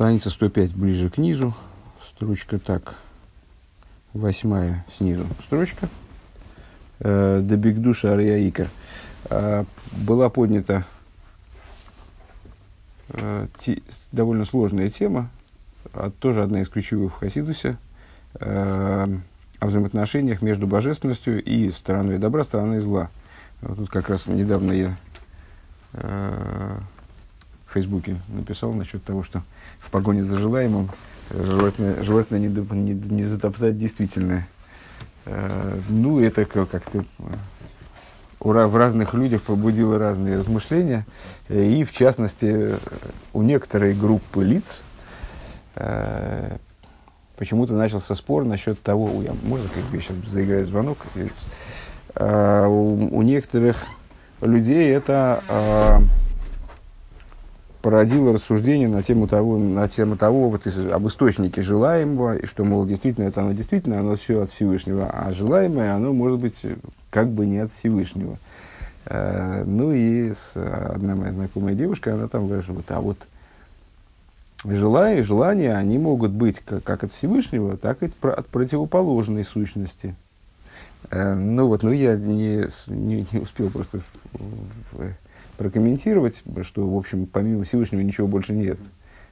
Страница 105 ближе к низу. Строчка так. Восьмая снизу строчка. Дебигдуша Ария Была поднята э, довольно сложная тема, а тоже одна из ключевых в Хасидусе, э, о взаимоотношениях между божественностью и стороной добра, стороной зла. Вот тут как раз недавно я э, в Фейсбуке написал насчет того, что в погоне за желаемым желательно, желательно не, не, не затоптать действительное. Э, ну, это как-то в разных людях побудило разные размышления. И, в частности, у некоторой группы лиц э, почему-то начался спор насчет того, я, можно как бы сейчас заиграть звонок, э, у, у некоторых людей это э, породило рассуждение на тему того, на тему того вот, об источнике желаемого, и что, мол, действительно, это оно действительно, оно все от Всевышнего, а желаемое, оно может быть как бы не от Всевышнего. Э, ну и с, одна моя знакомая девушка, она там вот, а вот желания, желания, они могут быть как, как от Всевышнего, так и от противоположной сущности. Э, ну вот, ну я не, не, не успел просто прокомментировать, что, в общем, помимо Всевышнего ничего больше нет.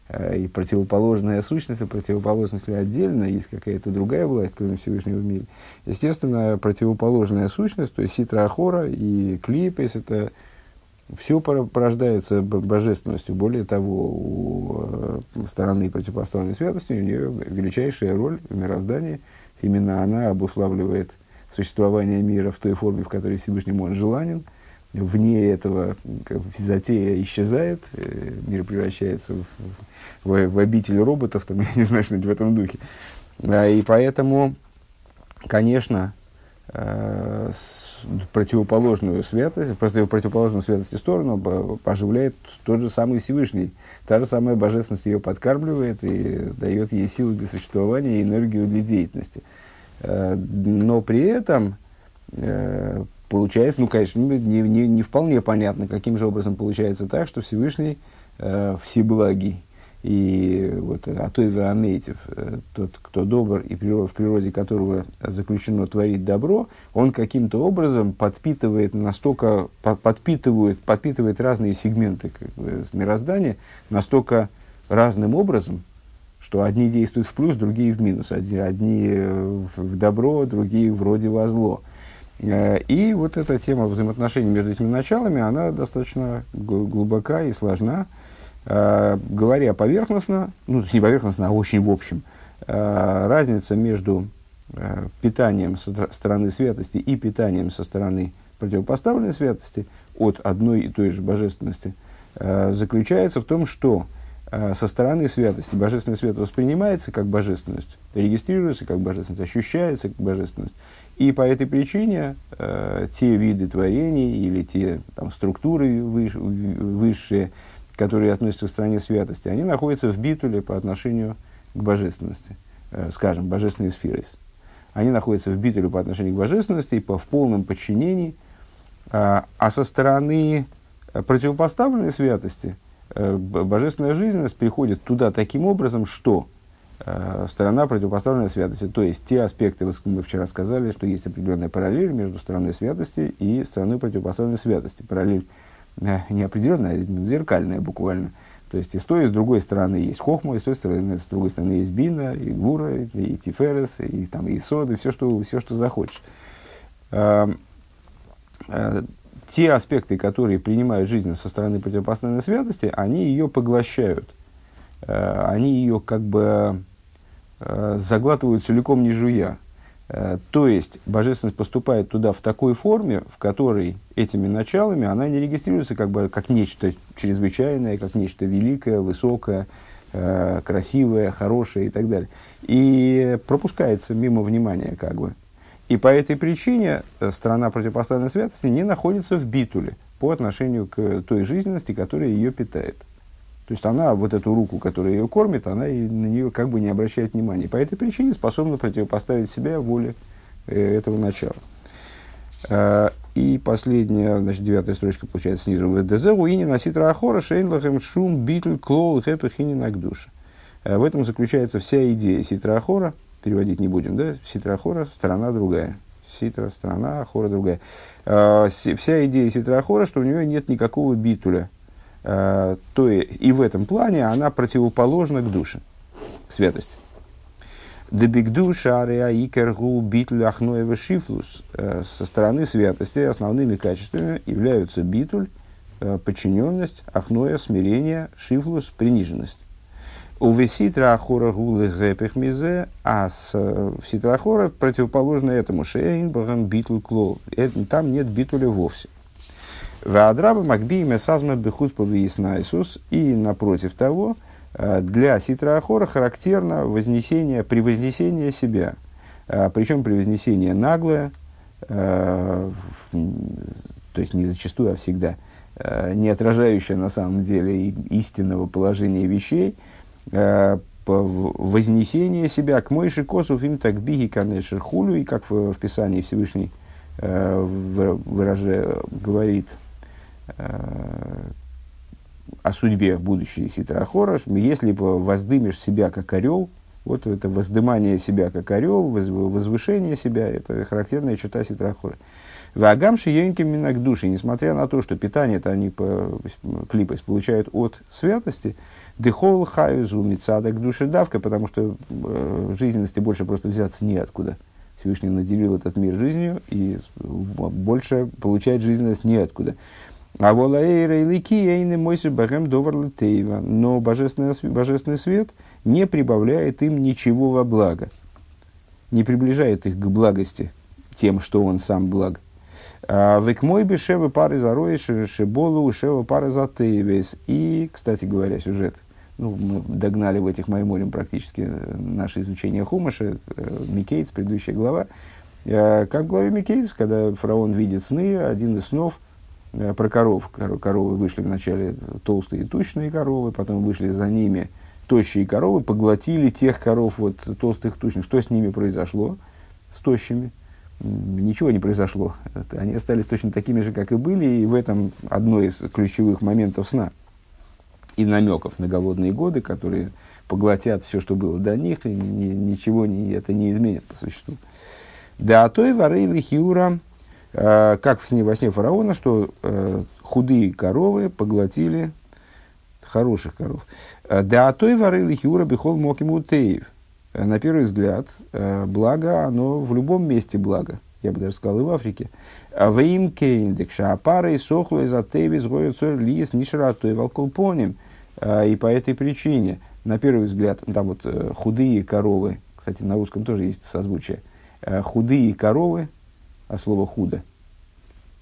Э, и противоположная сущность, и противоположность отдельно, есть какая-то другая власть, кроме Всевышнего в мире. Естественно, противоположная сущность, то есть Ситра Ахора и Клипес, это все порождается божественностью. Более того, у э, стороны противопоставленной святости у нее величайшая роль в мироздании. Именно она обуславливает существование мира в той форме, в которой Всевышний он желанен – вне этого как затея исчезает, э, мир превращается в, в, в обитель роботов, там, я не знаю, что-нибудь в этом духе. А, и поэтому, конечно, э, противоположную святость, просто противоположную святости сторону оживляет тот же самый Всевышний. Та же самая божественность ее подкармливает и дает ей силы для существования и энергию для деятельности. Но при этом э, Получается, ну, конечно, не, не, не вполне понятно, каким же образом получается так, что Всевышний э, всеблагий. И вот Атой Веаметьев, э, тот, кто добр и в природе которого заключено творить добро, он каким-то образом подпитывает настолько, под, подпитывает, подпитывает разные сегменты как бы, мироздания настолько разным образом, что одни действуют в плюс, другие в минус, одни, одни в добро, другие вроде во зло. Э, и вот эта тема взаимоотношений между этими началами, она достаточно глубока и сложна. Э, говоря поверхностно, ну, не поверхностно, а очень в общем, э, разница между питанием со стороны святости и питанием со стороны противопоставленной святости от одной и той же божественности заключается в том, что со стороны святости. Божественная святость воспринимается как божественность, регистрируется как божественность, ощущается как божественность, и по этой причине э, те виды творений или те там, структуры выш, высшие, которые относятся к стране святости, они находятся в битуле по отношению к божественности, э, скажем, божественной сферы. Они находятся в битуле по отношению к божественности и по, в полном подчинении, э, а со стороны противопоставленной святости э, божественная жизненность приходит туда таким образом, что Э, сторона противопоставленной святости. То есть те аспекты, вот мы вчера сказали, что есть определенная параллель между стороной святости и стороной противопоставленной святости. Параллель э, не определенная, а зеркальная буквально. То есть и с той, и с другой стороны есть хохма, и с той стороны, с другой стороны есть бина, и гура, и, и тиферес, и, там, и соды, все что, все, что захочешь. Те аспекты, которые принимают жизнь со стороны противопоставленной святости, они ее поглощают. Э, они ее как бы Э, заглатывают целиком не жуя. Э, то есть, божественность поступает туда в такой форме, в которой этими началами она не регистрируется как, бы, как нечто чрезвычайное, как нечто великое, высокое, красивое, хорошее и так далее. И пропускается мимо внимания как бы. И по этой причине страна противопоставленной святости не находится в битуле по отношению к той жизненности, которая ее питает. То есть она вот эту руку, которая ее кормит, она и на нее как бы не обращает внимания. По этой причине способна противопоставить себя воле э, этого начала. Э, и последняя, значит, девятая строчка получается снизу. ВДЗ уини носит рахора шейнлахем шум битл клоу хэпэхини нагдуша. В этом заключается вся идея ситра переводить не будем, да? Ситра сторона другая. Ситра – сторона, ахора другая. Вся идея ситра что у нее нет никакого битуля. То и в этом плане она противоположна к душе, святости. Дебигду шариа икергу битуль ахноева. Э, со стороны святости основными качествами являются битуль, э, подчиненность, ахноя, смирение, шифлус, приниженность. У веситра ахора гулы гэпех мизе, а с, э, ситра ахора противоположно этому шейн багам битуль клол. Там нет битуля вовсе. Ваадраба макби месазма бехут повиеснайсус. И напротив того, Э, для ситра ахора характерно вознесение, превознесение себя. Э, Причем превознесение наглое, э, то есть не зачастую, а всегда, не отражающее на самом деле истинного положения вещей, вознесение себя к Мойши Косов им так биги канешер хулю, и как в, в Писании Всевышний выражает, говорит, о судьбе будущей Ситрахора, если воздымешь себя как орел, вот это воздымание себя как орел, возвышение себя, это характерная черта Ситрахора. Вагам шиенки минак души, несмотря на то, что питание-то они по клипас получают от святости, дехол хаюзу мицадак души давка, потому что э, жизненности больше просто взяться неоткуда. Всевышний наделил этот мир жизнью, и больше получать жизненность неоткуда. А волаэйра и лики эйны мойсы бахем довар Но божественный, свет не прибавляет им ничего во благо. Не приближает их к благости тем, что он сам благ. וכמו בשבע פרות הרעות, שבלעו שבע פרות הטובות. И, кстати говоря, сюжет. Ну, мы догнали в этих майморем практически наше изучение Хумаша, э, Микейц, предыдущая глава. Э, как в главе Микейц, когда фараон видит сны, один из снов – Э, про коров. Коровы вышли вначале толстые и тучные коровы, потом вышли за ними тощие коровы, поглотили тех коров вот, толстых тучных. Что с ними произошло, с тощими? Ничего не произошло. Они остались точно такими же, как и были, и в этом одно из ключевых моментов сна и намеков на голодные годы, которые поглотят все, что было до них, и ни, ничего не, это не изменит по существу. Да, а то и варейли хиура Э, как в сне во сне фараона, что э, худые коровы поглотили хороших коров. Э, да, той варили хиура бихол мокиму теев. На первый взгляд, благо, оно в любом месте благо. Я бы даже сказал, и в Африке. В им кейндек шаапара и сохло из атеви сгоются лис нишрату и волколпоним. И по этой причине, на первый взгляд, там вот худые коровы, кстати, на русском тоже есть созвучие, худые коровы, а слово худо,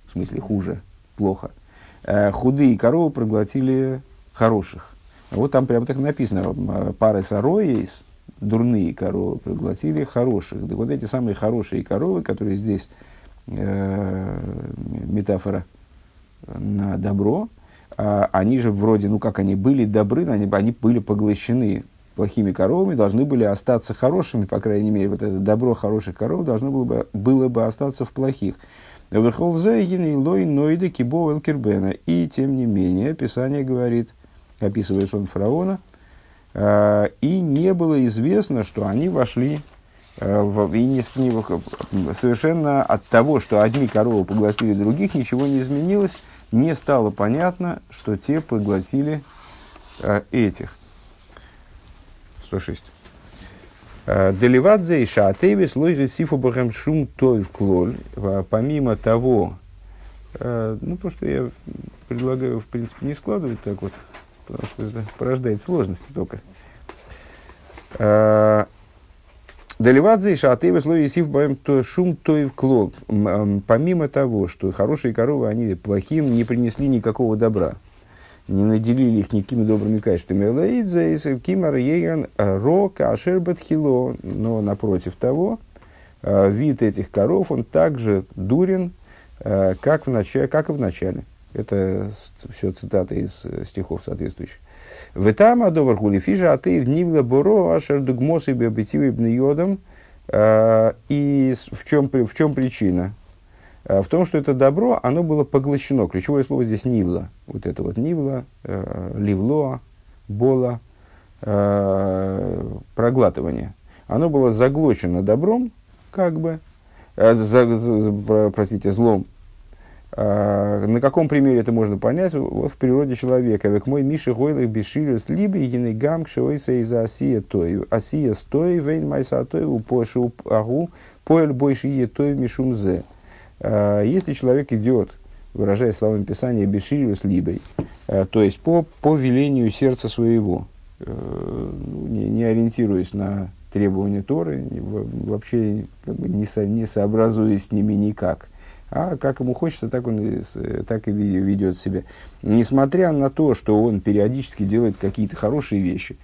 в смысле хуже, плохо. Э, худые коровы проглотили хороших. Вот там прямо так написано, пары сароис, дурные коровы проглотили хороших. Да вот эти самые хорошие коровы, которые здесь э, метафора на добро, э, они же вроде, ну как они были добры, они, они были поглощены плохими коровами, должны были остаться хорошими, по крайней мере, вот это добро хороших коров должно было бы, было бы остаться в плохих. И, тем не менее, Писание говорит, описывая сон фараона, э, и не было известно, что они вошли э, в, и не, не, совершенно от того, что одни коровы поглотили других, ничего не изменилось, не стало понятно, что те поглотили э, этих. 106. Э, Деливадзе и шаатевис лойри сифу бахам шум той клоль. Помимо того, э, ну, то, что я предлагаю, в принципе, не складывать так вот, потому что это порождает сложности только. Деливадзе и шаатевис лойри сифу бахам шум той в клоль. Помимо того, что хорошие коровы, они плохим не принесли никакого добра не наделили их никакими добрыми качествами. Лейдзе, кимар, ейган, рок, ашербет, хило. Но напротив того, э, вид этих коров, он также дурен, э, как, в начале, как и в начале. Это все цитаты из э, стихов соответствующих. В этом адовар хулифижа, а ты в нивла боро, ашер дугмос и биобитивы йодом. И в чем, в чем причина? Э, в том, что это добро, оно было поглощено. Ключевое слово здесь нивла. Вот это вот нивла, э, ливлоа, бола, э, проглатывания. Оно было заглочено добром, как бы, э, за, простите, злом. А, на каком примере это можно понять? Вот в природе человека. Век мой Миша Гойлых Бешилюс либо егины гам кшойса из Асия той. Асия стой вейн майса той упошу агу поэль больше е той мишумзе. А, если человек идет, выражая словами Писания, Бешилюс либой, а, то есть по, по велению сердца своего, э, ну, не, не ориентируясь на требования Торы, вообще как бы не, со, не сообразуясь с ними никак – а как ему хочется, так он так и ведет себя. Несмотря на то, что он периодически делает какие-то хорошие вещи,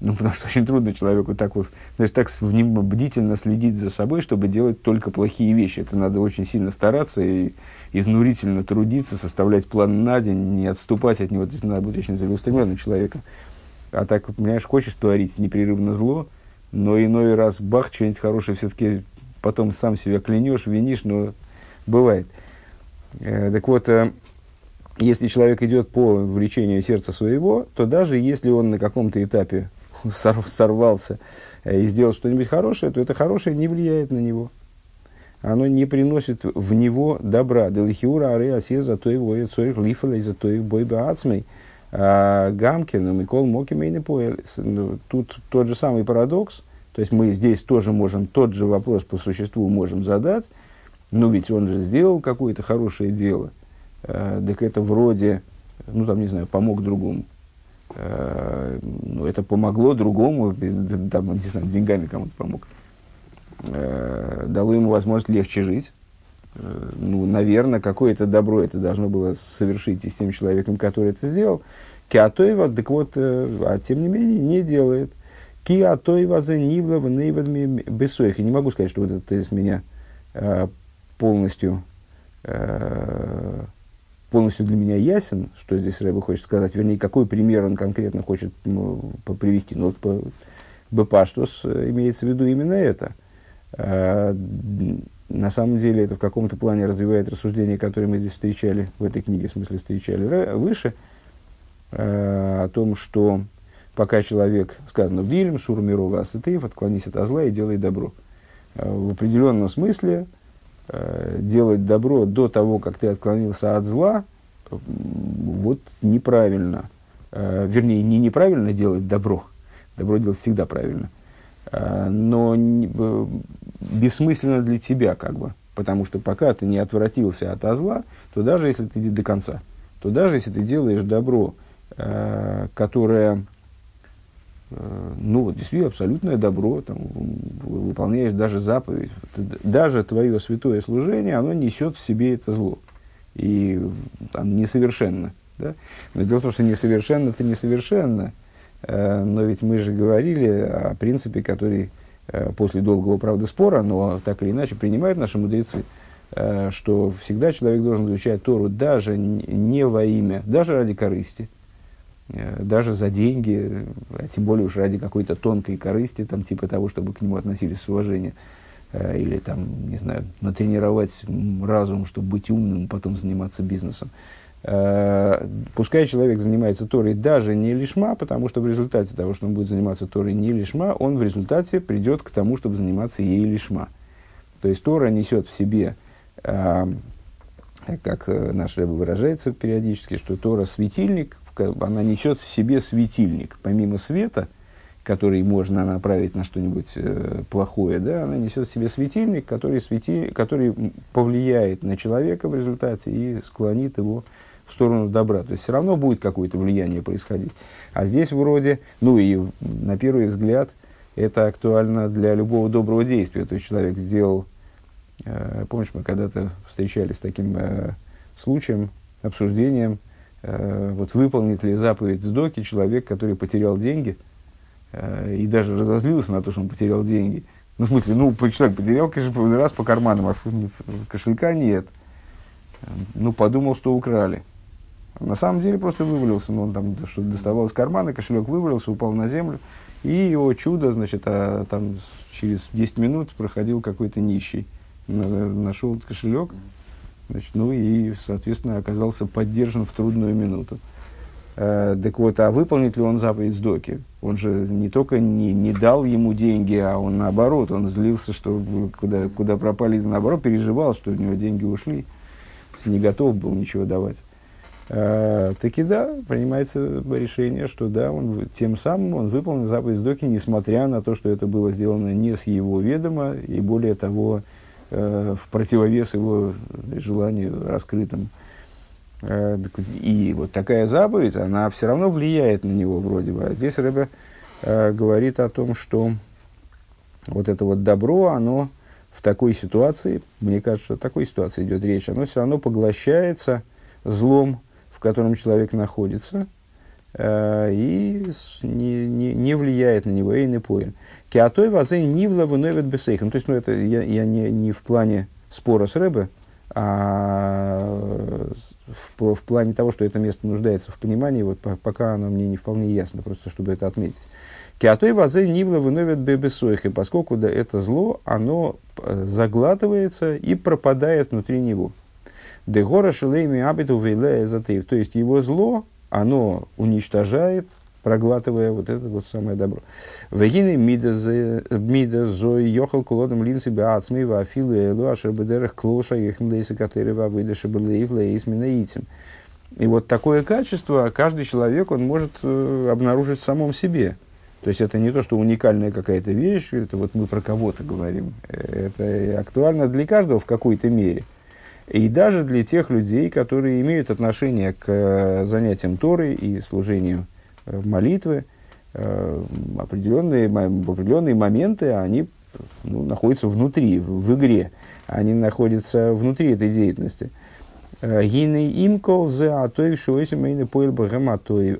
ну, потому что очень трудно человеку так вот, знаешь, так бдительно следить за собой, чтобы делать только плохие вещи. Это надо очень сильно стараться и изнурительно трудиться, составлять план на день, не отступать от него. То есть надо быть очень целеустремленным человеком. А так, понимаешь, хочешь творить непрерывно зло, но иной раз бах, что-нибудь хорошее все-таки потом сам себя клянешь, винишь, но бывает. Э, так вот, э, если человек идет по влечению сердца своего, то даже если он на каком-то этапе сорвался э, и сделал что-нибудь хорошее, то это хорошее не влияет на него. Оно не приносит в него добра. Делихиура аре асе за то его и цорих лифала и за то их бой ацмей. А Гамкин, Микол Мокимейны Тут тот же самый парадокс. То есть мы здесь тоже можем тот же вопрос по существу можем задать ну ведь он же сделал какое-то хорошее дело, э, так это вроде, ну там, не знаю, помог другому. Э, ну, это помогло другому, там, не знаю, деньгами кому-то помог. Э, дало ему возможность легче жить. Э, ну, наверное, какое-то добро это должно было совершить и с тем человеком, который это сделал. Киатоева, так вот, э, а тем не менее, не делает. Киатоева за нивла в нейвадми бессоих. И не могу сказать, что вот это из меня э, полностью, э, полностью для меня ясен, что здесь Рэба хочет сказать, вернее, какой пример он конкретно хочет ну, привести. Ну, вот по Бепаштус имеется в виду именно это. Э, на самом деле это в каком-то плане развивает рассуждение, которое мы здесь встречали, в этой книге, в смысле встречали выше, э, о том, что пока человек, сказано в Дилем, Сурмирова Асатеев, отклонись от зла и делай добро. Э, в определенном смысле делать добро до того, как ты отклонился от зла, вот неправильно. Э, вернее, не неправильно делать добро. Добро делать всегда правильно. Э, но бессмысленно для тебя, как бы. Потому что пока ты не отвратился от зла, то даже если ты до конца, то даже если ты делаешь добро, которое Э, ну, вот, действительно, абсолютное добро, там, выполняешь даже заповедь, даже твое святое служение, оно несет в себе это зло. И там, несовершенно. Да? Но дело в том, что несовершенно это несовершенно. Э, но ведь мы же говорили о принципе, который э, после долгого, правда, спора, но так или иначе принимают наши мудрецы, что всегда человек должен изучать Тору даже не во имя, даже ради корысти – Э, даже за деньги, а тем более уж ради какой-то тонкой корысти, там, типа того, чтобы к нему относились с уважением, э, или там, не знаю, натренировать разум, чтобы быть умным, потом заниматься бизнесом. Э, пускай человек занимается Торой даже не лишма, потому что в результате того, что он будет заниматься Торой не лишма, он в результате придет к тому, чтобы заниматься ей лишма. То есть Тора несет в себе, как наш Рэбе выражается периодически, что Тора светильник, она несет в себе светильник. Помимо света, который можно направить на что-нибудь э, плохое, да, она несет в себе светильник, который, свети, который повлияет на человека в результате и склонит его в сторону добра. То есть все равно будет какое-то влияние происходить. А здесь вроде, ну и на первый взгляд, это актуально для любого доброго действия. То есть человек сделал, э, помнишь, мы когда-то встречались с таким э, случаем, обсуждением, вот выполнит ли заповедь Сдоки человек, который потерял деньги э, и даже разозлился на то, что он потерял деньги. Ну, в смысле, ну, человек потерял, конечно, раз по карманам, а кошелька нет. Ну, подумал, что украли. На самом деле просто вывалился, ну, он там что-то доставал из кармана, кошелек вывалился, упал на землю, и его чудо, значит, а, там через 10 минут проходил какой-то нищий, нашел кошелек, Значит, ну и, соответственно, оказался поддержан в трудную минуту. Э, так вот, а выполнит ли он заповедь Сдоки? Он же не только не, не дал ему деньги, а он наоборот, он злился, что куда, куда пропали, наоборот, переживал, что у него деньги ушли, не готов был ничего давать. Э, таки да, принимается решение, что да, он, тем самым он выполнил заповедь Сдоки, несмотря на то, что это было сделано не с его ведома, и более того, в противовес его желанию раскрытым Э, и вот такая заповедь, она все равно влияет на него вроде бы. А здесь Рэбе э, говорит о том, что вот это вот добро, оно в такой ситуации, мне кажется, в такой ситуации идет речь, оно все равно поглощается злом, в котором человек находится, э, и не, не, не влияет на него, и не поин. Киатой вазей нивла выновит бесейхом. То есть, ну, это я, я не, не в плане спора с Рэбе, а в, в плане того, что это место нуждается в понимании, вот по, пока оно мне не вполне ясно, просто чтобы это отметить. Киатой вазы нивла выносят бебесойхи, поскольку да, это зло, оно э, заглатывается и пропадает внутри него. Дегора шелейми абиту вейле То есть его зло, оно уничтожает проглатывая вот это вот самое добро. Вегины мида зой йохал кулодом линцы беацмей вафилу элу ашер бедерах клоша ехмлейса катеры вавыдаши белеев лейс минаитим. И вот такое качество каждый человек он может э, обнаружить в самом себе. То есть это не то, что уникальная какая-то вещь, это вот мы про кого-то говорим. Это актуально для каждого в какой-то мере. И даже для тех людей, которые имеют отношение к э, занятиям Торы и служению Э, молитвы, э, определенные, определенные моменты они ну, находятся внутри, в, в игре. Они находятся внутри этой деятельности. Гины имкол зе атоев шуэсим и поил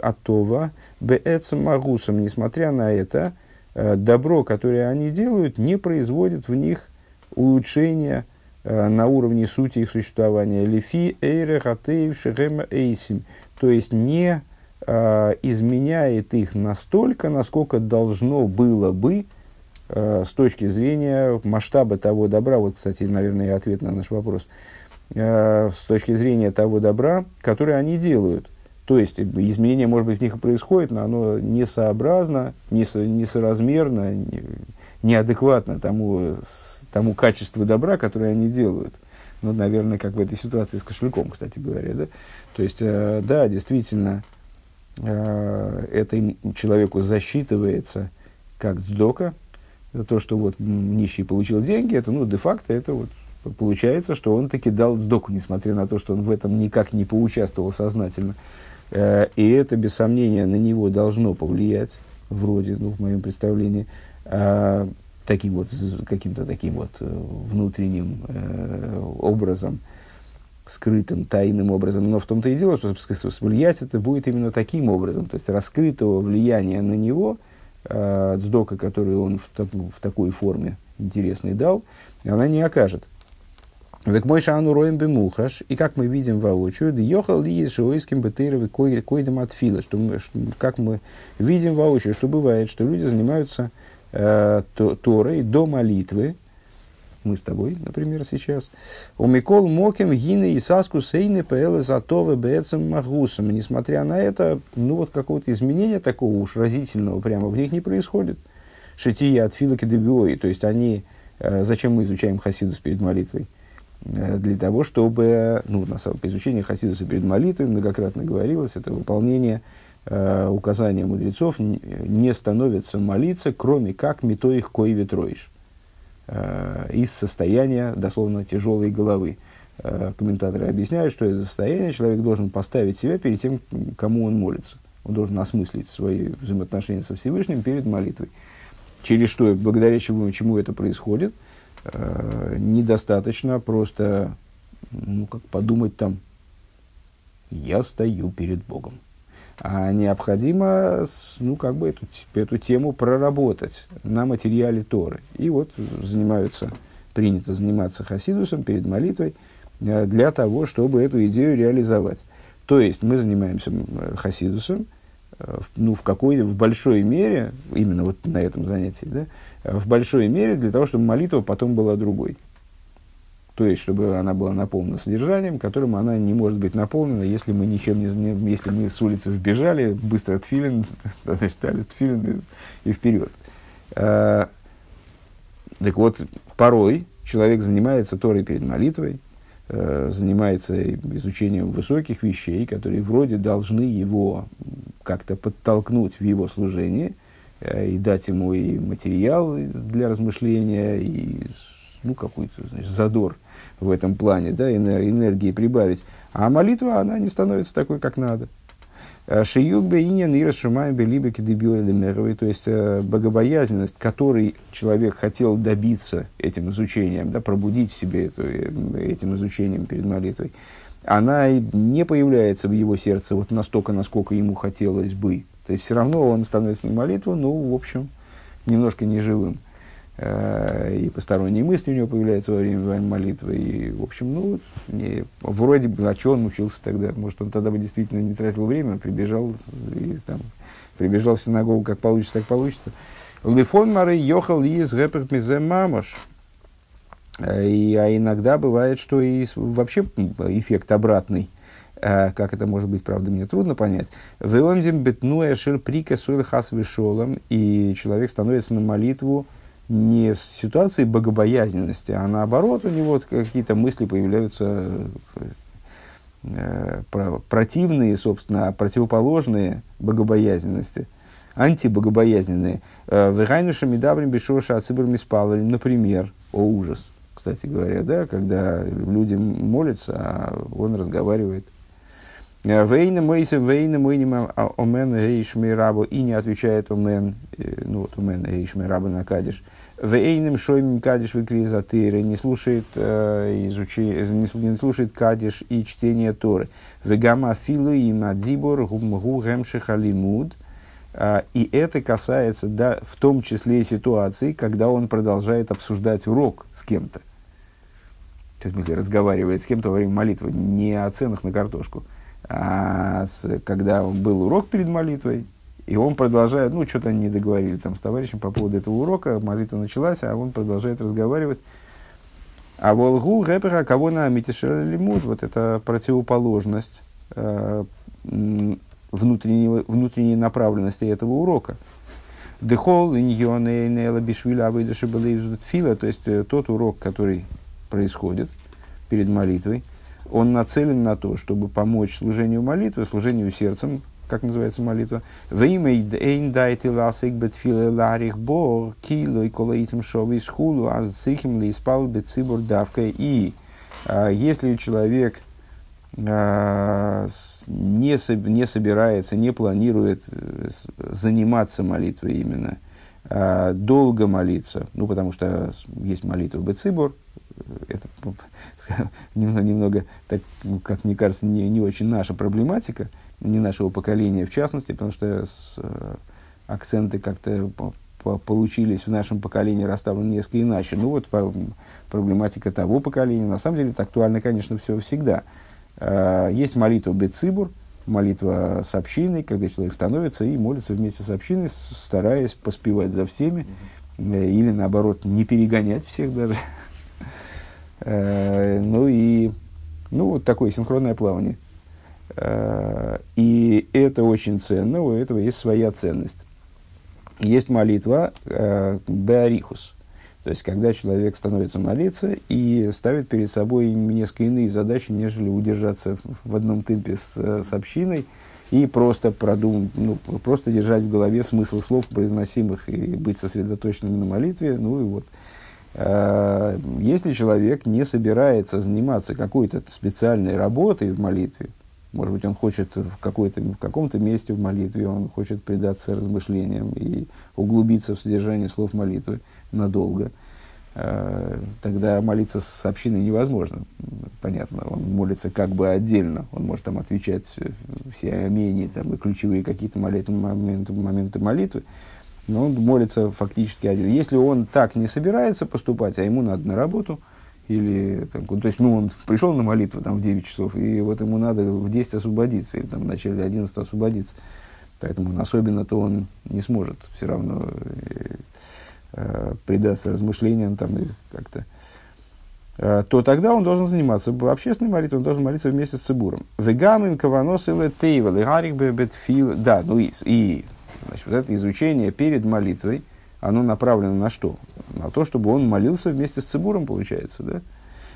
атова бээцем магусом. Несмотря на это, добро, которое они делают, не производит в них улучшения на уровне сути их существования. Лифи эйре хатеев шехема эйсим. То есть не э, изменяет их настолько, насколько должно было бы э, с точки зрения масштаба того добра, вот, кстати, наверное, ответ на наш вопрос, э, с точки зрения того добра, которое они делают. То есть изменение, может быть, в них и происходит, но оно несообразно, несо, несоразмерно, не, неадекватно тому, тому качеству добра, которое они делают. Ну, наверное, как в этой ситуации с кошельком, кстати говоря. Да? То есть, э, да, действительно, Э, это человеку засчитывается как сдока, то, что вот нищий получил деньги, это, ну, де-факто, это вот получается, что он таки дал сдоку, несмотря на то, что он в этом никак не поучаствовал сознательно. Э, и это, без сомнения, на него должно повлиять, вроде, ну, в моем представлении, э, таким вот, каким-то таким вот внутренним образом, скрытым, тайным образом. Но в том-то и дело, что влиять это будет именно таким образом. То есть раскрытого влияния на него, э, дздока, которую он в, так, в такой форме интересной дал, она не окажет. Так мой шану роем бемухаш, и как мы видим воочию, да йохал ли есть шоиским бетейровы койдем от фила, что, мы, как мы видим воочию, что бывает, что люди занимаются э, Торой до молитвы, мы с тобой, например, сейчас. У Микол Моким Гины и Саску Сейны Пэлэ Затовы Бэцем Магусом. Несмотря на это, ну вот какого-то изменения такого уж разительного прямо в них не происходит. Шития от Филоки Дебиои. То есть они, э, зачем мы изучаем Хасидус перед молитвой? Э, для того, чтобы, ну, на самом изучение Хасидуса перед молитвой, многократно говорилось, это выполнение э, указания мудрецов, не становится молиться, кроме как мито их кой ветроишь Э, из состояния, дословно, тяжелой головы. Э, комментаторы объясняют, что из состояния человек должен поставить себя перед тем, кому он молится. Он должен осмыслить свои взаимоотношения со Всевышним перед молитвой. Через что, благодаря чему, чему это происходит, недостаточно просто ну, как подумать там, я стою перед Богом а необходимо ну, как бы эту, эту тему проработать на материале Торы. И вот занимаются, принято заниматься хасидусом перед молитвой э, для того, чтобы эту идею реализовать. То есть мы занимаемся хасидусом, э, ну, в какой в большой мере, именно вот на этом занятии, да, в большой мере для того, чтобы молитва потом была другой. То есть, чтобы она была наполнена содержанием, которым она не может быть наполнена, если мы ничем не, если мы с улицы вбежали, быстро отфилин, значит, стали тфилин и, и вперед. А, так вот, порой человек занимается Торой перед молитвой, э, занимается изучением высоких вещей, которые вроде должны его как-то подтолкнуть в его служение э, и дать ему и материал для размышления, и ну, какой-то значит, задор в этом плане, да, энергии прибавить. А молитва, она не становится такой, как надо. Э, Шиюк бейнин и расшумаем белибе кедебиоэлемеровой, то есть э, богобоязненность, которой человек хотел добиться этим изучением, да, пробудить в себе это, э, этим изучением перед молитвой, она не появляется в его сердце вот настолько, насколько ему хотелось бы. То есть все равно он становится на молитву, ну, в общем, немножко неживым. Э, и посторонние мысли у него появляются во время молитвы. И, в общем, ну, не, вроде бы, а что он учился тогда? Может, он тогда бы действительно не тратил время, прибежал, и, там, прибежал в синагогу, как получится, так получится. Лифон мары йохал из мизе мамаш. Э, и, а иногда бывает, что и вообще эффект обратный. Uh, как это может быть, правда, мне трудно понять. Веомзим бетнуя шир прика хас вишолом, и человек становится на молитву не в ситуации богобоязненности, а наоборот у него какие-то мысли появляются э, противные, собственно, противоположные богобоязненности, антибогобоязненные. Э, Вегайнуша медабрим бешоша ацибр миспалали, например, о ужас, кстати говоря, да, когда люди молятся, а он разговаривает – Вейна мойся, вейна мойним омен гейшми рабу и не отвечает омен, ну вот омен гейшми рабу на кадиш. Вейным шоймим кадиш выкризатыры, не слушает, э, изучи, не, слушает кадиш и чтение Торы. Вегама филу и мадибор гумгу гемшиха лимуд. И это касается, да, в том числе и ситуации, когда он продолжает обсуждать урок с кем-то. То есть, в смысле, разговаривает с кем-то во время молитвы, не о ценах на картошку, а с, когда был урок перед молитвой, и он продолжает, ну, что-то они не договорили там с товарищем по поводу этого урока, молитва началась, а он продолжает разговаривать. А волгу рэпера кого на лимуд, вот это противоположность э, внутренней, внутренней направленности этого урока. Дехол, иньоне, нейла, бишвиля, выдаши, фила, то есть э, тот урок, который происходит перед молитвой, он нацелен на то, чтобы помочь служению молитвы, служению сердцем, как называется молитва. И а если человек а, не, не собирается, не планирует э, заниматься молитвой именно, а, долго молиться, ну, потому что есть молитва Бецибур, это немного, немного так, как мне кажется, не, не очень наша проблематика, не нашего поколения в частности, потому что с, э, акценты как-то получились в нашем поколении расставлены несколько иначе. Ну вот по, проблематика того поколения, на самом деле это актуально, конечно, все всегда. Э, есть молитва Бецибур, молитва с общиной, когда человек становится и молится вместе с общиной, стараясь поспевать за всеми, э, или наоборот, не перегонять всех даже. Э, ну и ну, вот такое синхронное плавание. Э, и это очень ценно, у этого есть своя ценность. Есть молитва э, Беарихус. То есть, когда человек становится молиться и ставит перед собой несколько иные задачи, нежели удержаться в одном темпе с, с общиной и просто продумать, ну, просто держать в голове смысл слов, произносимых, и быть сосредоточенным на молитве. Ну и вот. Если человек не собирается заниматься какой-то специальной работой в молитве, может быть, он хочет в, какой-то, в каком-то месте в молитве, он хочет предаться размышлениям и углубиться в содержание слов молитвы надолго, э, тогда молиться с общиной невозможно. Понятно, он молится как бы отдельно, он может там отвечать все амени там, и ключевые какие-то моменты, моменты молитвы, но он молится фактически один. Если он так не собирается поступать, а ему надо на работу, или, там, то есть, ну, он пришел на молитву там, в 9 часов, и вот ему надо в 10 освободиться, или там, в начале 11 освободиться. Поэтому особенно-то он не сможет все равно э, э, предаться размышлениям там, и как-то э, то тогда он должен заниматься общественной молитвой, он должен молиться вместе с Цибуром. Вегам им каванос и гарик бетфил. Да, ну и, и значит, вот это изучение перед молитвой, оно направлено на что? На то, чтобы он молился вместе с Цибуром, получается, да?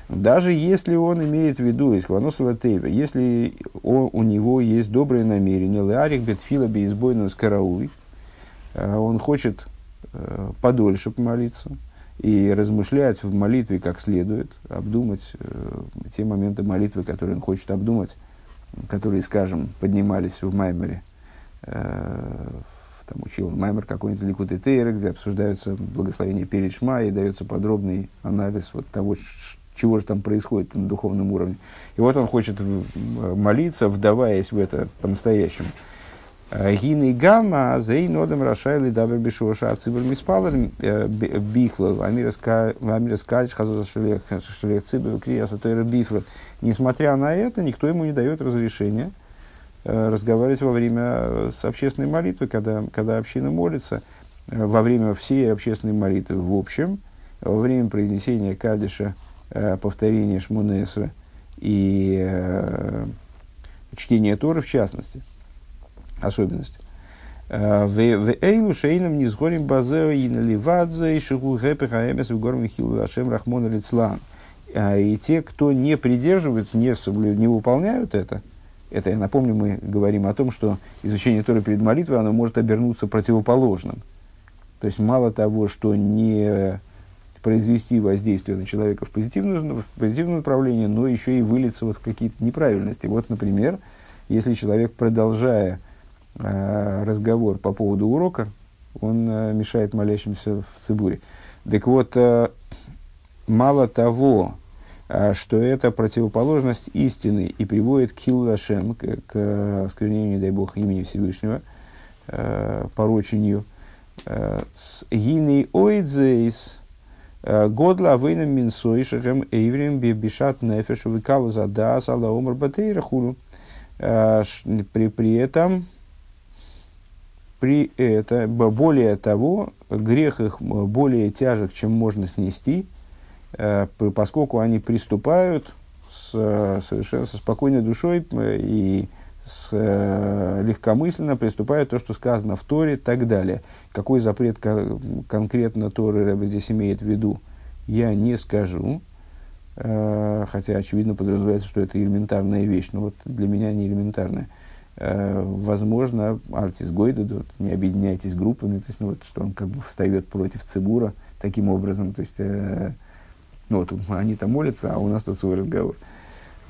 Даже если он имеет в виду, из Тейва, если он, у него есть доброе намерение, Леарик Бетфила Бейсбойну Скарауи, э, он хочет э, подольше помолиться и размышлять в молитве как следует, обдумать э, те моменты молитвы, которые он хочет обдумать, которые, скажем, поднимались в Маймере, там учил Маймер какой-нибудь Ликут и Тейра, где обсуждаются благословения перед Шма и дается подробный анализ вот того, чего же там происходит на духовном уровне. И вот он хочет молиться, вдаваясь в это по-настоящему. Гины гамма зей нодам рашайли дабер бишоша ацибр миспалер э, бихло амирас кадиш хазоса шлех цибер крияса тойра бифра. Несмотря на это, никто ему не дает разрешения э, разговаривать во время э, с общественной молитвой, когда, когда община молится, во время всей общественной молитвы в общем, во время произнесения кадиша Э, повторение Шмунесра и э, чтение Торы в частности, особенности. Э, в Эйлу Шейном не сгорим базео и наливадзе и шигу гэпэ хаэмес в горм хилу ашем рахмона лицлан. И те, кто не придерживаются, не, соблю, не выполняют это, это, я напомню, мы говорим о том, что изучение Торы перед молитвой, оно может обернуться противоположным. То есть, мало того, что не произвести воздействие на человека в позитивное, в позитивное направление, но еще и вылиться вот в какие-то неправильности. Вот, например, если человек, продолжая э, разговор по поводу урока, он э, мешает молящимся в цибуре. Так вот, э, мало того, что это противоположность истины и приводит к хиллашем, к, к осквернению, не дай бог, имени Всевышнего, э, порочению, э, с гиней ойдзейс, Годла авейна минсой шехем эйврим бишат нефеш выкалу задас ала омар батейра хулу. При, при этом, при это, более того, грех их более тяжек, чем можно снести, поскольку они приступают с, совершенно со спокойной душой и с, э, легкомысленно приступает то, что сказано в Торе и так далее. Какой запрет конкретно Торы Рэбе здесь имеет в виду, я не скажу, э, хотя, очевидно, подразумевается, что это элементарная вещь, но вот для меня не элементарная. Э, возможно, артис Гойда, вот, не объединяйтесь группами, то есть, ну, вот, что он как бы встает против Цибура таким образом, то есть, э, ну, вот они там молятся, а у нас тут свой разговор.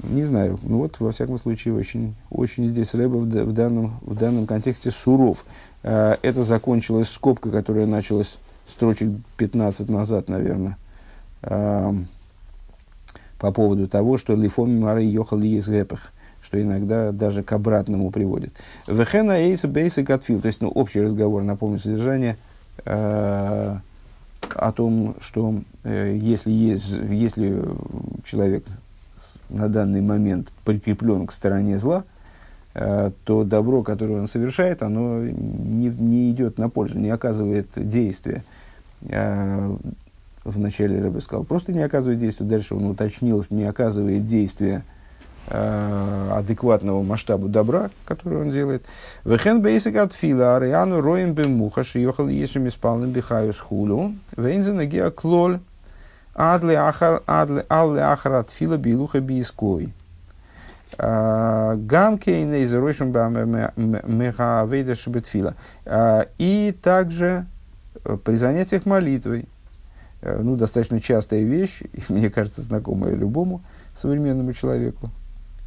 Не знаю. Ну вот, во всяком случае, очень, очень здесь Рэба в, в, данном, в данном контексте суров. Э, это закончилась скобка, которая началась строчек 15 назад, наверное, э, по поводу того, что лифоми мары йохал из гэпах, что иногда даже к обратному приводит. Вехена эйса бейса гатфил, то есть ну, общий разговор, напомню содержание, э, о том, что э, если, есть, если человек на данный момент прикреплен к стороне зла, э, то добро, которое он совершает, оно не, не идет на пользу, не оказывает действия. Э, вначале бы сказал, просто не оказывает действия. Дальше он уточнил, не оказывает действия адекватного масштабу добра, который он делает. Вехен бейсик от фила, ариану роем бемуха, шиехал ешем испалным бихаю с хулу, вейнзен геа клоль, Адли ахарат фила билуха бииской. А, Гамкейна из Рошем Мехавейда Шабетфила. А, и также э, при занятиях молитвой, э, ну, достаточно частая вещь, мне кажется, знакомая любому современному человеку,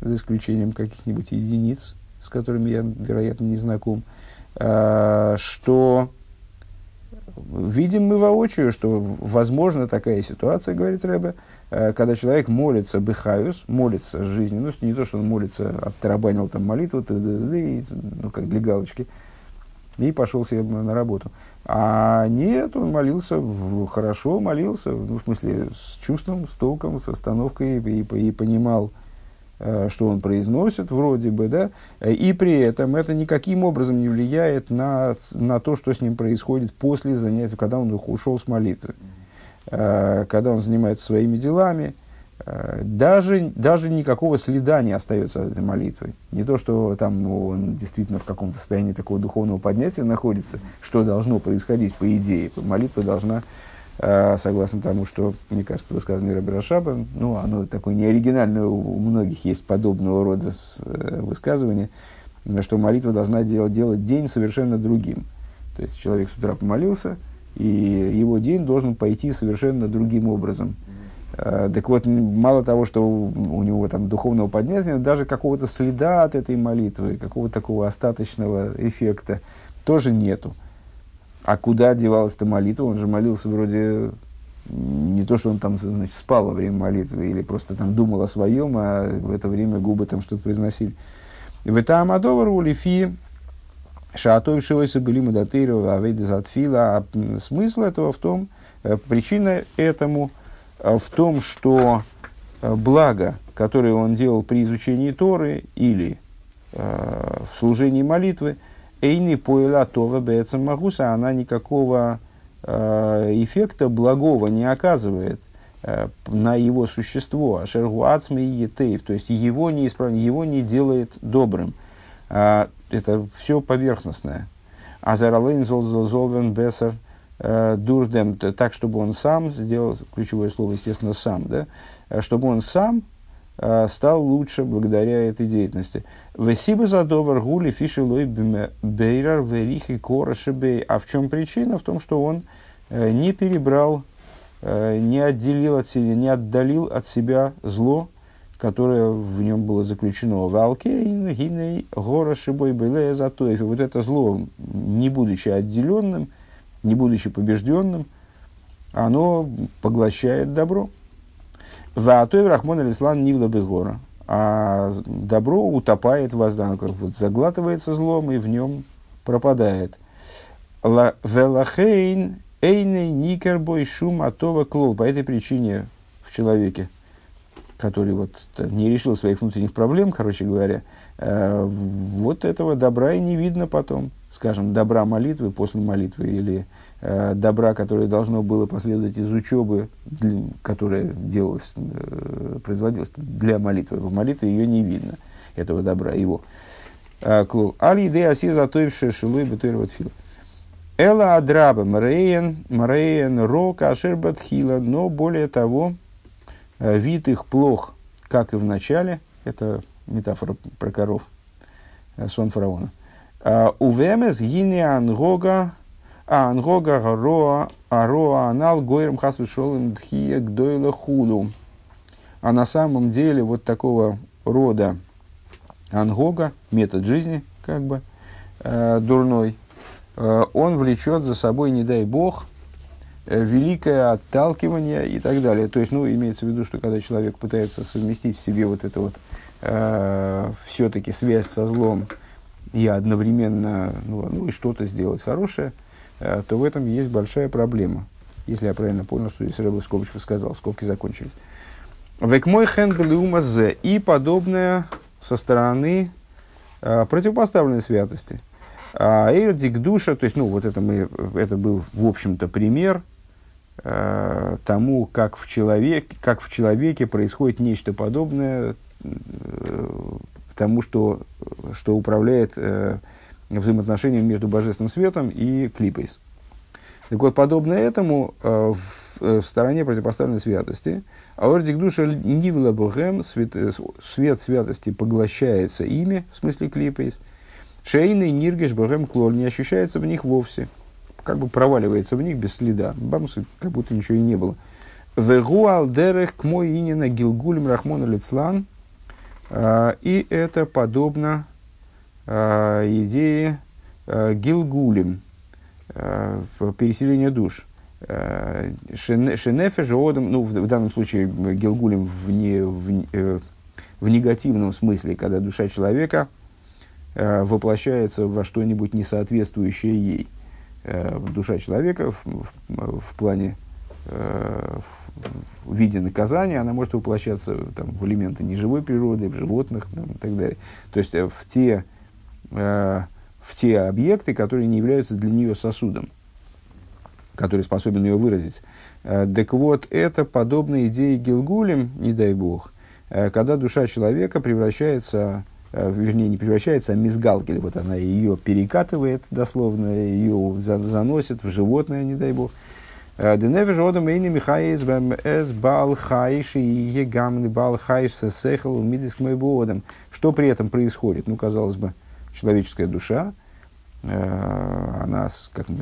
за исключением каких-нибудь единиц, с которыми я, вероятно, не знаком, а, что видим мы воочию, что возможно такая ситуация, говорит Рэбе, э, когда человек молится бихаюс, молится жизнью, ну, не то, что он молится, оттарабанил там молитву, ну, как для галочки, и пошел себе на работу. А нет, он молился хорошо, молился, ну, в смысле, с чувством, с толком, с остановкой, и, и, и понимал, что он произносит, вроде бы, да, и при этом это никаким образом не влияет на, на то, что с ним происходит после занятия, когда он ушел с молитвы. Э, когда он занимается своими делами, Э, даже, даже никакого следа не остается от этой молитвы. Не то, что там ну, он действительно в каком-то состоянии такого духовного поднятия находится, что должно происходить по идее. Молитва должна, э, согласно тому, что, мне кажется, высказанный Раби Рашаба, ну, оно такое неоригинальное, у многих есть подобного рода э, высказывания, что молитва должна делать, делать день совершенно другим. То есть человек с утра помолился, и его день должен пойти совершенно другим образом – Э, так вот, мало того, что у него там духовного поднятия, даже какого-то следа от этой молитвы, какого-то такого остаточного эффекта тоже нету. А куда девалась эта молитва? Он же молился вроде не то, что он там значит, спал во время молитвы или просто там думал о своем, а в это время губы там что-то произносили. В этом Адовару Лифи Шаатов Шивойса были Мадатырова Авейдезатфила. А смысл этого в том, э, причина этому – Э, в том, что э, благо, которое он делал при изучении Торы или э, в служении молитвы, Эйни поэла Това Бецам Магуса, она никакого эффекта благого не оказывает на его существо, Ашергу Ацми и Етейв, то есть его не, исправ... его не делает добрым. Это все поверхностное. Азаралейн Золвен Бесар – Э, дурдем, так, чтобы он сам сделал, ключевое слово, естественно, сам, да, э, чтобы он сам э, стал лучше благодаря этой деятельности. Весиба за довар гули фишелой бейрар верихи корошебей. А в чем причина? В том, что он не перебрал, не отделил от себя, не отдалил от себя зло, которое в нем было заключено. Валке гиней гора шибой белея затоев. И вот это зло, не будучи отделенным, не будучи побежденным, оно поглощает добро. Ваатой Рахмон Алислан Нивла Безгора. А добро утопает в возданках, вот заглатывается злом и в нем пропадает. Велахейн Эйней Никербой Шум Атова Клол. По этой причине в человеке, который вот не решил своих внутренних проблем, короче говоря, э, вот этого добра и не видно потом скажем, добра молитвы после молитвы или э, добра, которое должно было последовать из учебы, для, которая делалась, э, производилась для молитвы. В молитве ее не видно, этого добра, его. Э, Али де аси затоившая шилуй бетуировать фил. Эла адраба мреен, мреен рока ашербатхила, но более того, э, вид их плох, как и в начале, это метафора про коров, э, сон фараона. А, Увемес гини ангога, а ангога роа, ароа анал гойрам хасвишолым дхия гдойла худу. А на самом деле вот такого рода ангога, метод жизни, как бы, э, дурной, э, он влечет за собой, не дай бог, э, великое отталкивание и так далее. То есть, ну, имеется в виду, что когда человек пытается совместить в себе вот это вот э, все-таки связь со злом, и одновременно ну, ну и что-то сделать хорошее, то в этом есть большая проблема. Если я правильно понял, что здесь Рэбб в скобочках сказал, скобки закончились. Век мой хенбл зе и подобное со стороны э, противопоставленной святости. А Эйрдик душа, то есть, ну, вот это, мы, это был, в общем-то, пример э, тому, как в, человек, как в человеке происходит нечто подобное э, тому, что, что управляет э, взаимоотношением между божественным светом и клипейс. Так вот, подобно этому э, в, э, в стороне противопоставленной святости, аордик душа нивла богем, свет, э, свет святости поглощается ими, в смысле клипейс, шейный ниргеш богем клоль не ощущается в них вовсе, как бы проваливается в них без следа, бамсы, как будто ничего и не было. Вегуал дерех мой инина гилгулем рахмона лицлан – а, и это подобно а, идее а, Гилгулем, переселения душ. Шенефе же одам, ну, в, данном случае Гилгулем в, не, в, э, в негативном смысле, когда душа человека воплощается во что-нибудь несоответствующее ей. Душа человека в, в, в плане в, виде наказания, она может воплощаться там, в элементы неживой природы, в животных там, и так далее. То есть э, в те, э, в те объекты, которые не являются для нее сосудом. который способен ее выразить. Так вот, это подобно идее Гилгулем, не дай бог, когда душа человека превращается, вернее, не превращается, а мизгалгель, вот она ее перекатывает дословно, ее заносит в животное, не дай бог – Деневиш одам эйни михаис эс бал хайш и егамны бал хайш сехал мидиск одам. Что при этом происходит? Ну, казалось бы, человеческая душа, она, как мы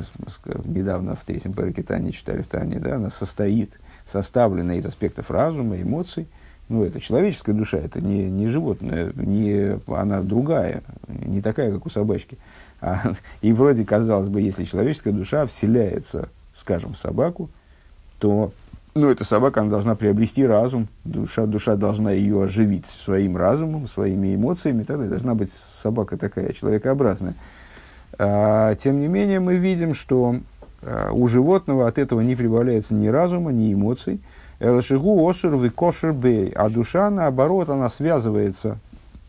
недавно в третьем Тани читали в Тане, да, она состоит, составлена из аспектов разума, эмоций. Ну, это человеческая душа, это не, не животное, не, она другая, не такая, как у собачки. А, и вроде, казалось бы, если человеческая душа вселяется скажем, собаку, то ну, эта собака она должна приобрести разум, душа, душа должна ее оживить своим разумом, своими эмоциями, тогда должна быть собака такая, человекообразная. А, тем не менее, мы видим, что а, у животного от этого не прибавляется ни разума, ни эмоций. Элшигу осур кошер бей, а душа, наоборот, она связывается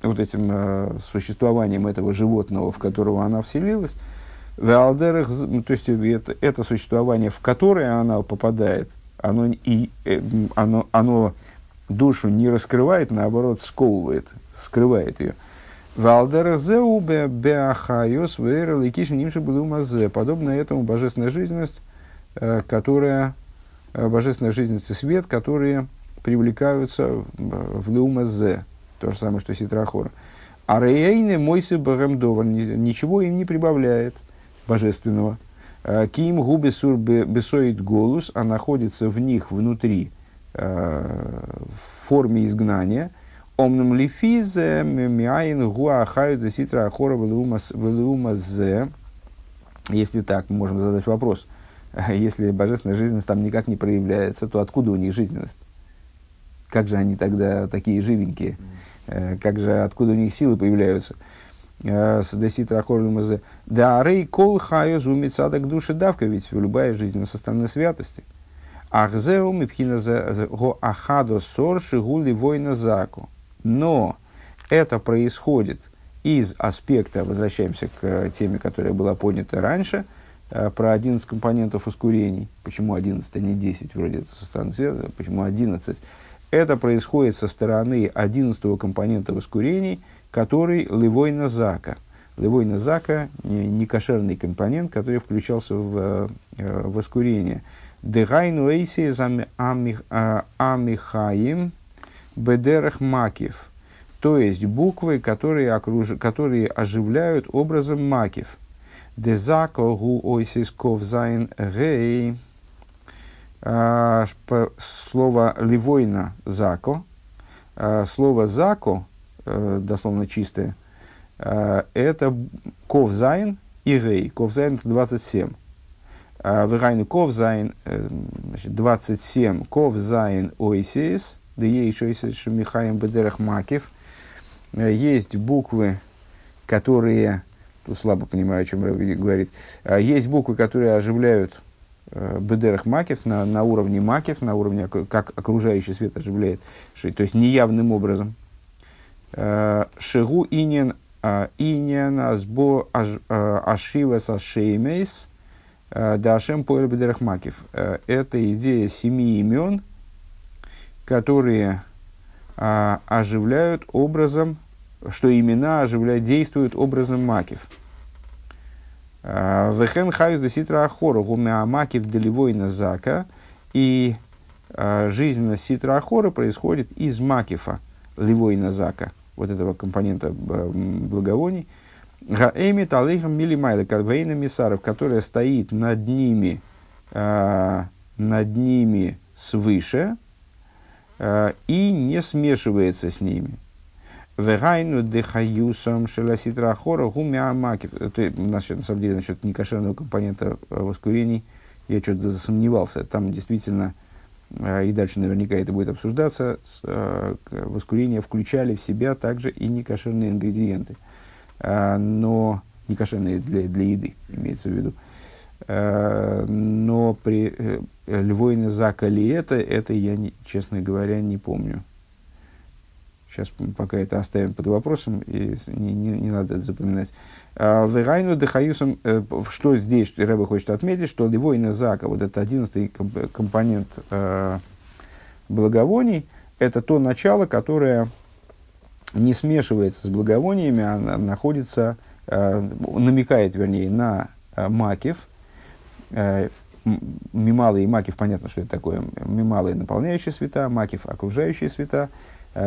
вот этим а, существованием этого животного, в которого она вселилась, Валдерах, ну, то есть это, это существование, в которое она попадает, оно, и, э, оно, оно душу не раскрывает, наоборот, сковывает, скрывает ее. Подобно этому божественная жизненность, э, которая, э, божественная жизненность и свет, которые привлекаются в леумазе. То же самое, что ситрахора. А рейне мойсы багамдовар ничего им не прибавляет божественного. Э, Ким губи сур бесоид голус, а находится в них внутри э, в форме изгнания. Омнум лифизе миаин гуахаю ситра ахора велиумазе. Если так, можно задать вопрос. Если божественная жизненность там никак не проявляется, то откуда у них жизненность? Как же они тогда такие живенькие? Э, как же, откуда у них силы появляются? Садесит Рахорлюмазе. Да арей кол хаю зумит садок души давка, ведь любая жизнь со стороны святости. Ахзеу мипхина го ахадо сор шигули война заку. Но это происходит из аспекта, возвращаемся к теме, которая была поднята раньше, э, про 11 компонентов ускорений. Почему 11, а не 10, вроде это со стороны света, почему 11? Это происходит со стороны 11 компонента ускорений – который левойна зака. Левойна зака – некошерный компонент, который включался в, э, в воскурение. דהיינו אותיות, המחיים בדרך מקיף. То есть буквы, которые, окруж... которые оживляют образом מקיף. דזכה הוא אותיות כ"ז ה'. А, слово לבונה זכה. А, слово זכה Э, дословно чистое, э, это ковзайн и рей. Ковзайн это 27. А Вегайну ковзайн, э, значит, 27. Ковзайн ойсис, да ойсис Михаем бедерах макив. Есть буквы, которые, тут слабо понимаю, о чем Рэбби говорит, есть буквы, которые оживляют бедерах макив на, на уровне макив, на уровне, как окружающий свет оживляет, то есть неявным образом – Э, Шигу инин а, инин азбо э, ашивас ашеймейс э, дашем поэль бедерахмакив. Это идея семи имен, которые а, оживляют образом, что имена оживляют, действуют образом макив. Вехен хаюс деситра ахора гумя макив делевой назака. И жизненность ситра ахора происходит из макифа, ливой назака вот этого компонента э, благовоний, Гаэми талейхам милимайла кадвейна мисаров, которая стоит над ними, э, над ними свыше э, и не смешивается с ними. Вегайну дехаюсом шеласитрахора гумиамаки. Насчет, на самом деле, насчет некошерного компонента воскурений я что-то засомневался. Там действительно и дальше наверняка это будет обсуждаться, а, воскурения включали в себя также и некошерные ингредиенты, а, но некошерные для, для еды, имеется в виду. Но при э, львойне зака ли это, это я, не, честно говоря, не помню. Сейчас пока это оставим под вопросом, и не, не, не надо это запоминать. А, Верайну дехаюсом, э, что здесь Рэба хочет отметить, что ливойна зака, вот это одиннадцатый компонент э, благовоний, это то начало, которое не смешивается с благовониями, а находится, э, намекает, вернее, на макив, мималы и макив, понятно, что это такое. Мималы наполняющие света, макив окружающие света,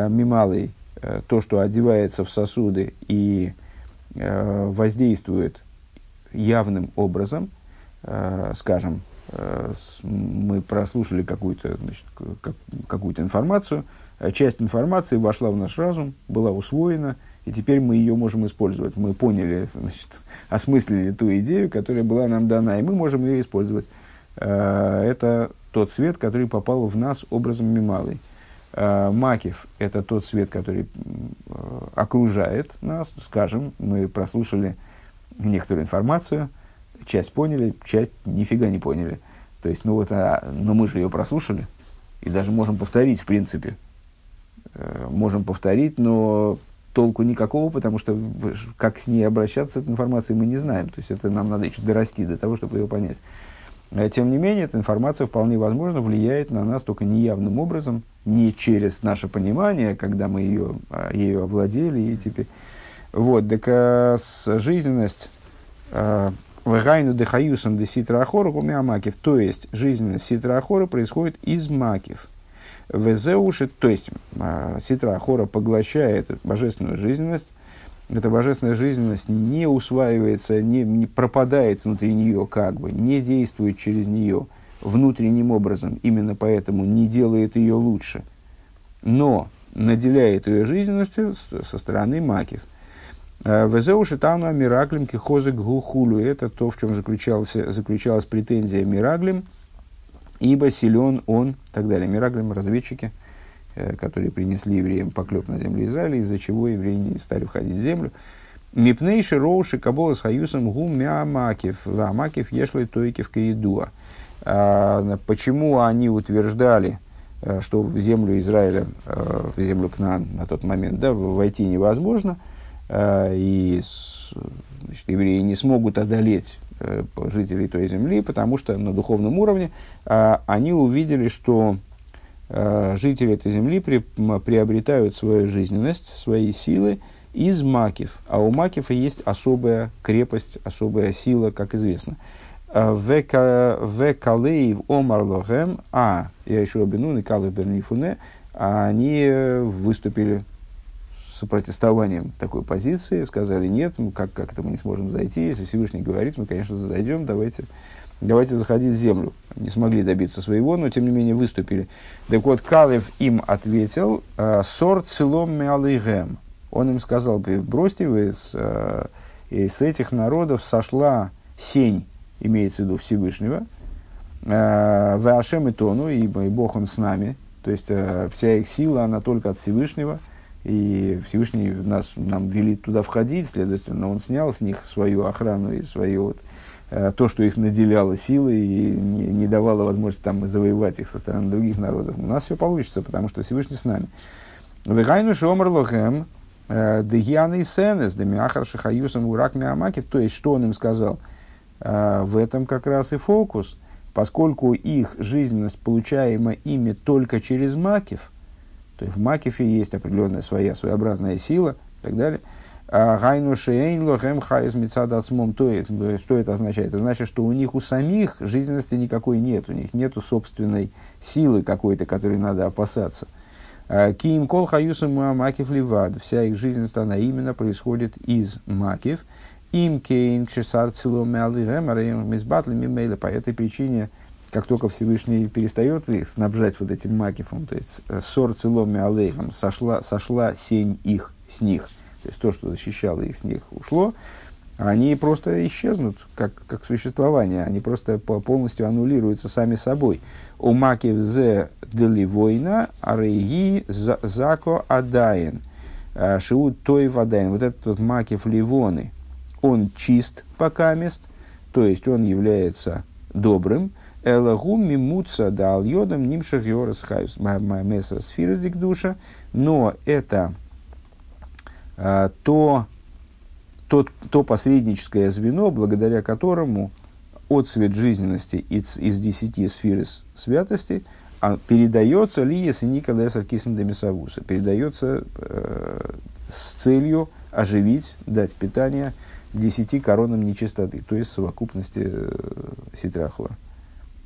мималы то, что одевается в сосуды и Э, воздействует явным образом, э, скажем, э, мы прослушали какую-то, значит, какую-то информацию, часть информации вошла в наш разум, была усвоена, и теперь мы ее можем использовать. Мы поняли, значит, осмыслили ту идею, которая была нам дана, и мы можем ее использовать. Это тот свет, который попал в нас образом мималый. Э, Макив – это тот свет, который э, окружает нас. Скажем, мы прослушали некоторую информацию, часть поняли, часть нифига не поняли. То есть, ну вот, а, но мы же ее прослушали, и даже можем повторить, в принципе. Э, можем повторить, но толку никакого, потому что как с ней обращаться, этой информацией мы не знаем. То есть, это нам надо еще дорасти до того, чтобы ее понять. Э, тем не менее, эта информация вполне возможно влияет на нас только неявным образом, не через наше понимание, когда мы ее, а, ею овладели. И теперь... Вот, так а, с жизненность а, Вегайну дехаюсом де ситраахора макив, то есть жизненность ситраахора происходит из макив. Везеуши, то есть ситраахора поглощает божественную жизненность, эта божественная жизненность не усваивается, не, не пропадает внутри нее как бы, не действует через нее внутренним образом, именно поэтому не делает ее лучше, но наделяет ее жизненностью со стороны макив. Э, Везеу шитану мираглим кихозек гухулю. Это то, в чем заключалась, заключалась претензия мираглим, ибо силен он, так далее. Мираглим, разведчики – которые принесли евреям поклеп на землю Израиля, из-за чего евреи не стали входить в землю. Мипнейши роуши кабола с хаюсом гу мямакив, вамакив ешлой тойкив каидуа. А, почему они утверждали, э, что в землю Израиля, э, в землю Кнаан на тот момент, да, войти невозможно, и значит, евреи не смогут одолеть жителей той земли, потому что на духовном уровне а, они увидели, что Э, жители этой земли при, приобретают свою жизненность, свои силы из макив. А у макифа есть особая крепость, особая сила, как известно. Э, в калеев омар лохем, а, я еще обину, и бернифуне, они выступили с такой позиции, сказали, нет, как, как это мы не сможем зайти, если Всевышний говорит, мы, конечно, зайдем, давайте давайте заходить в землю. Не смогли добиться своего, но тем не менее выступили. Так вот, Калев им ответил, «Э, сорт целом мялыгем. Он им сказал, бросьте вы, с, э, с этих народов сошла сень, имеется в виду Всевышнего, «Э, в Ашем и Тону, и Бог он с нами, то есть вся их сила, она только от Всевышнего, и Всевышний нас, нам велит туда входить, следовательно, он снял с них свою охрану и свою вот, Э, то, что их наделяло силой и не, давало возможности там, завоевать их со стороны других народов. У нас все получится, потому что Всевышний с нами. Вегайну шомар лохем э, дегьяны сенес демиахар шахаюсом урак миамакив. То есть, что он им сказал? Э, в этом как раз и фокус. Поскольку их жизненность получаема ими только через макив, то есть в макифе есть определенная своя своеобразная сила и так далее – Гайну шейн лохем хайз мецадацмом. То что это означает? Это значит, что у них у самих жизненности никакой нет, у них нет собственной силы какой-то, которой надо опасаться. Киим кол хаюсам макив ливад. Вся их жизненность, она именно происходит из макив. Им кейн кшесар цилом мизбатлами По этой причине, как только Всевышний перестает их снабжать вот этим макифом, то есть сор цилом сошла, сошла сень их с них – то есть то, что защищало их с них, ушло, они просто исчезнут как, как существование, они просто полностью аннулируются сами собой. У макив зе деливойна арейги зако адаин. А, шиут той вадаин. Вот этот вот макив ливоны, он чист пока мест, то есть он является добрым. Элагу мимуца да альодом нимшах йорас хайус душа. Но это а, то, то, то посредническое звено, благодаря которому отцвет жизненности из, из десяти сфер святости а передается ли, если Николаса Кисендемисавуса, передается э, с целью оживить, дать питание десяти коронам нечистоты, то есть совокупности э, Ситрахова.